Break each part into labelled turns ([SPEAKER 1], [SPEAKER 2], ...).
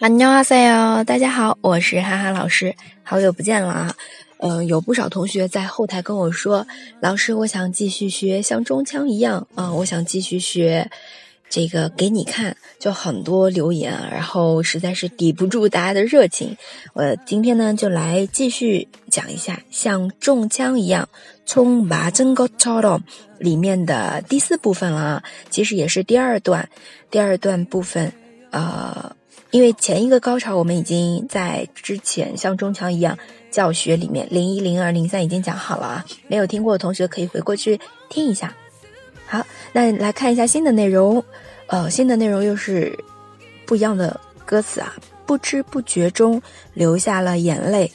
[SPEAKER 1] 안녕하세요，大家好，我是哈哈老师，好久不见了啊。嗯，有不少同学在后台跟我说，老师，我想继续学像中枪一样啊，我想继续学 这个给你看，就很多留言，然后实在是抵不住大家的热情，我今天呢就来继续讲一下像中枪一样从马真高超了里面的第四部分了啊，其实也是第二段，第二段部分，呃。因为前一个高潮我们已经在之前像中强一样教学里面零一零二零三已经讲好了啊，没有听过的同学可以回过去听一下。好，那来看一下新的内容，呃，新的内容又是不一样的歌词啊，不知不觉中流下了眼泪。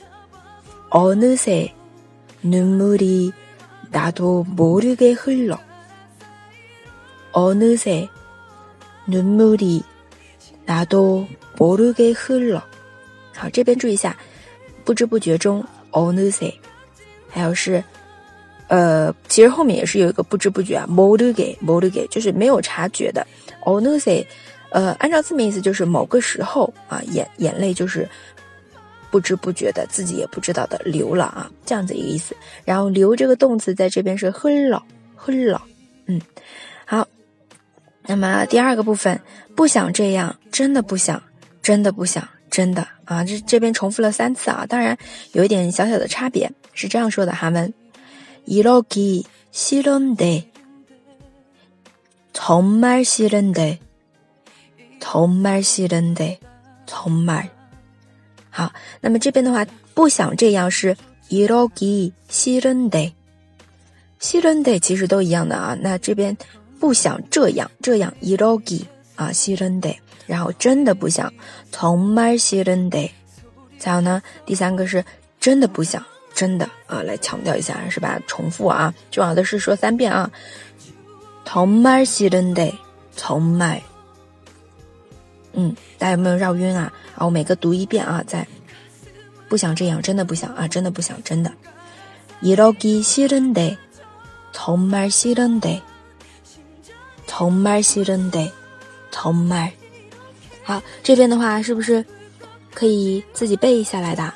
[SPEAKER 1] 어느새눈물이나도모르게흘러어느새눈물이나도 모르게흘 러， 好，这边注意一下，不知不觉中어느 새， 还有是， 呃，其实后面也是有一个不知不觉啊，moduge moduge，就是没有察觉的。onu se，呃，按照字面意思就是某个时候啊，眼眼泪就是不知不觉的，自己也不知道的流了啊，这样子一个意思。然后流这个动词在这边是 hun lo o 嗯，好。那么第二个部分，不想这样，真的不想，真的不想，真的啊，这这边重复了三次啊。当然有一点小小的差别，是这样说的韩文。 이러기싫은 데， 정말싫은 데， 정말싫은 데， 정말好。那么这边的话，不想这样是이러기싫은 데， 싫은데其实都一样的啊。那这边不想这样，这样이러기啊싫은 데。 然后真的不想，从말싫은 데， 再有呢，第三个是真的不想， 真的啊，来强调一下是吧？重复啊，重要的是说三遍啊，从말싫은 데， 从말嗯，大家有没有绕晕啊？啊，我每个读一遍啊，再不想这样，真的不想啊，真的不想，真的。이러기싫은 데， 从말싫은 데， 从말싫은 데， 从말好，这边的话是不是可以自己背下来的？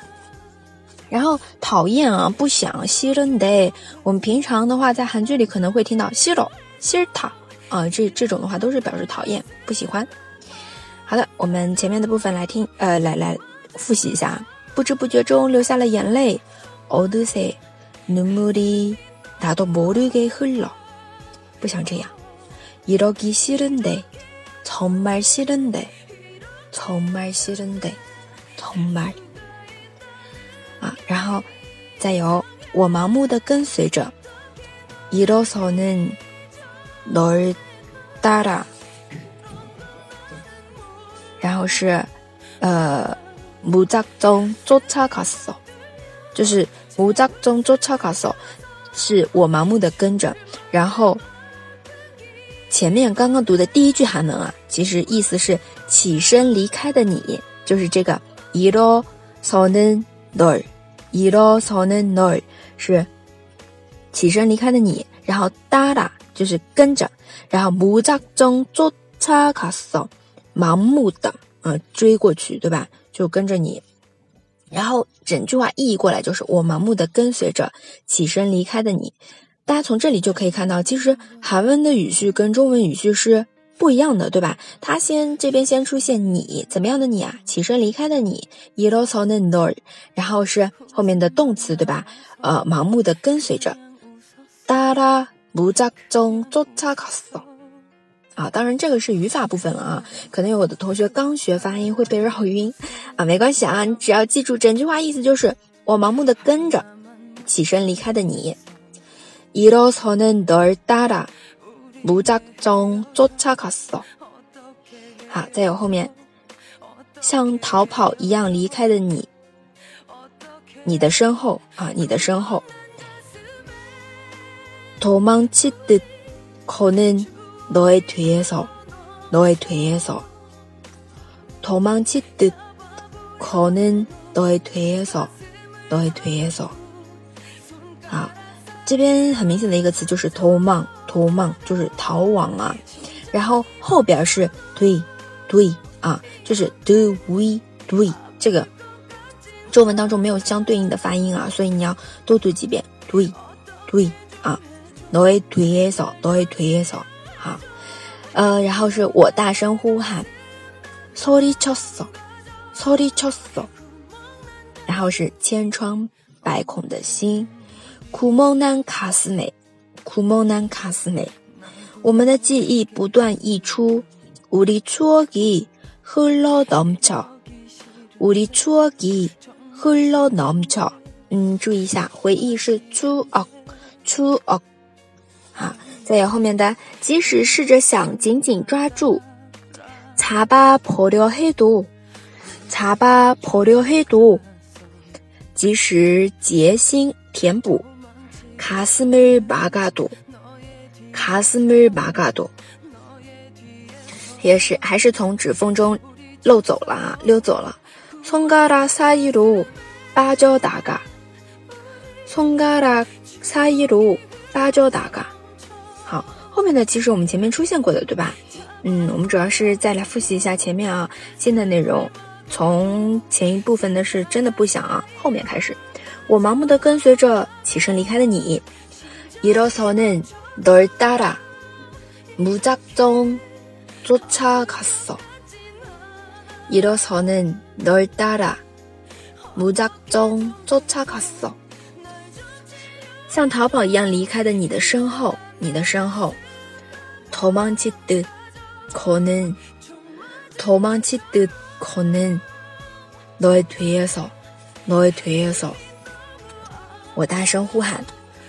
[SPEAKER 1] 然后讨厌啊，不想싫은 데， 我们平常的话在韩剧里可能会听到싫어싫다啊，这这种的话都是表示讨厌、不喜欢。好的，我们前面的部分来听，呃，来来复习一下。不知不觉中流下了眼泪。어느새눈물이나도모르게흘 러。 不想这样。이러기싫은 데， 정말싫은 데。 从말싫은 데， 从말啊， 然后再有我盲目的跟随着，이러서는널따 라， 然后是呃무작정쫓아갔 어， 就是무작정쫓아갔 어， 是我盲目的跟着，然后前面刚刚读的第一句韩文啊，其实意思是。起身离开的你，就是这个이러서는 널， 이러서는 널， 是起身离开的你。然后따라就是跟着，然后무작정쫓아갔 어， 盲目的啊追过去，对吧？就跟着你。然后整句话意译过来就是我盲目的跟随着起身离开的你。大家从这里就可以看到，其实韩文的语序跟中文语序是。 不一样的，对吧？他先这边先出现你怎么样的你啊？起身离开的你，이러서는 널， 然后是后面的动词，对吧？呃，盲目的跟随着，따라무작정쫓아갔 어。 啊，当然这个是语法部分了啊，可能有的同学刚学发音会被绕晕啊，没关系啊，你只要记住整句话意思就是我盲目的跟着起身离开的你，이러서는널따라 무작정쫓아갔 어。 好，再有后面，像逃跑一样离开的你，你的身后啊，你的身后。도망치듯거는너의뒤에 서， 너의뒤에 서。 도망치듯거는너의뒤에 서， 너의뒤에 서。 好，这边很明显的一个词就是도망 逃亡就是逃亡啊， 然后后边是对对啊，就是 do we 对这个中文当中没有相对应的发音啊，所以你要多读几遍对对啊，너의뒤에서너의뒤에 서， 好，呃，然后是我大声呼喊，소리쳤 어， 소리쳤 어， 然后是千疮百孔的心，구멍난가슴 에， 구멍난가슴 에。 我们的记忆不断溢出，우리추억이흘러넘 쳐， 우리추억이흘러넘 쳐。 嗯，注意一下，回忆是추 억， 추 억。 好，再有后面的，即使试着想紧紧抓住，잡아보려해 도， 잡아보려해 도， 即使竭心填补， 가슴을막아 도。 卡斯米尔巴嘎多，也是还是从指缝中漏走了啊，溜走了。从嘎拉萨伊鲁芭蕉达嘎，从嘎拉萨伊鲁芭蕉达嘎。好，后面的其实我们前面出现过的，对吧？嗯，我们主要是再来复习一下前面啊，新的内容。从前一部分的是真的不想啊，后面开始， 我盲目的跟随着起身离开的你。이로서는널따라무작정쫓아갔어이로서는널따라무작정쫓아갔어像逃跑一样离开的你的身后，你的身后。도망치듯거는도망치듯거는너의뒤에서너의뒤에서 我大声呼喊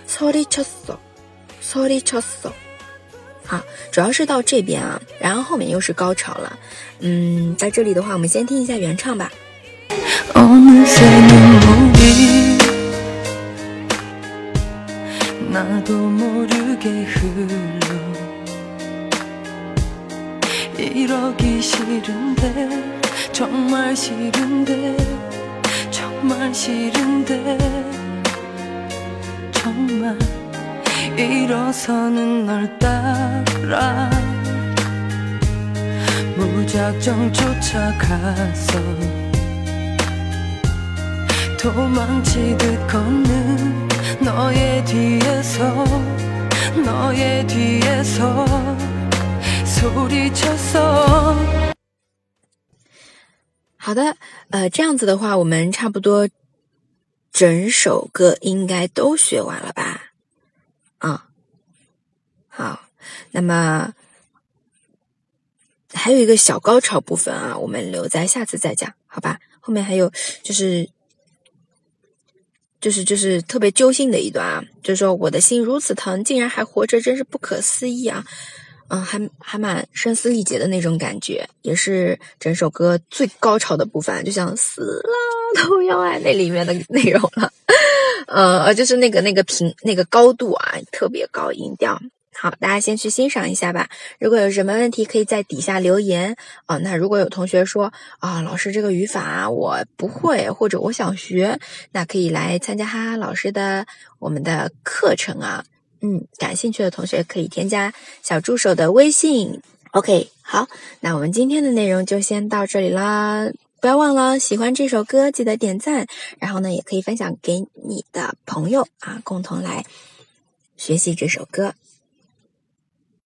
[SPEAKER 1] ，sorry，chesso，sorry，chesso。好，主要是到这边啊，然后后面又是高潮了。嗯，在这里的话，我们先听一下原唱吧。 일어서는널따라무작정쫓아갔어도망치듯걷는너의뒤에서너의뒤에서소리쳤어好的，呃，这样子的话，我们差不多 整首歌应该都学完了吧？啊，好，那么还有一个小高潮部分啊，我们留在下次再讲，好吧？后面还有就是就是就是特别揪心的一段啊，就是说我的心如此疼，竟然还活着，真是不可思议啊！嗯，还还蛮声嘶力竭的那种感觉，也是整首歌最高潮的部分，就像死了都要爱那里面的内容了。呃，就是那个那个频那个高度啊，特别高音调。好，大家先去欣赏一下吧。如果有什么问题，可以在底下留言啊。那如果有同学说啊，老师这个语法我不会，或者我想学，那可以来参加哈哈老师的我们的课程啊。嗯，感兴趣的同学可以添加小助手的微信。OK，好，那我们今天的内容就先到这里啦。不要忘了喜欢这首歌，记得点赞，然后呢，也可以分享给你的朋友啊，共同来学习这首歌。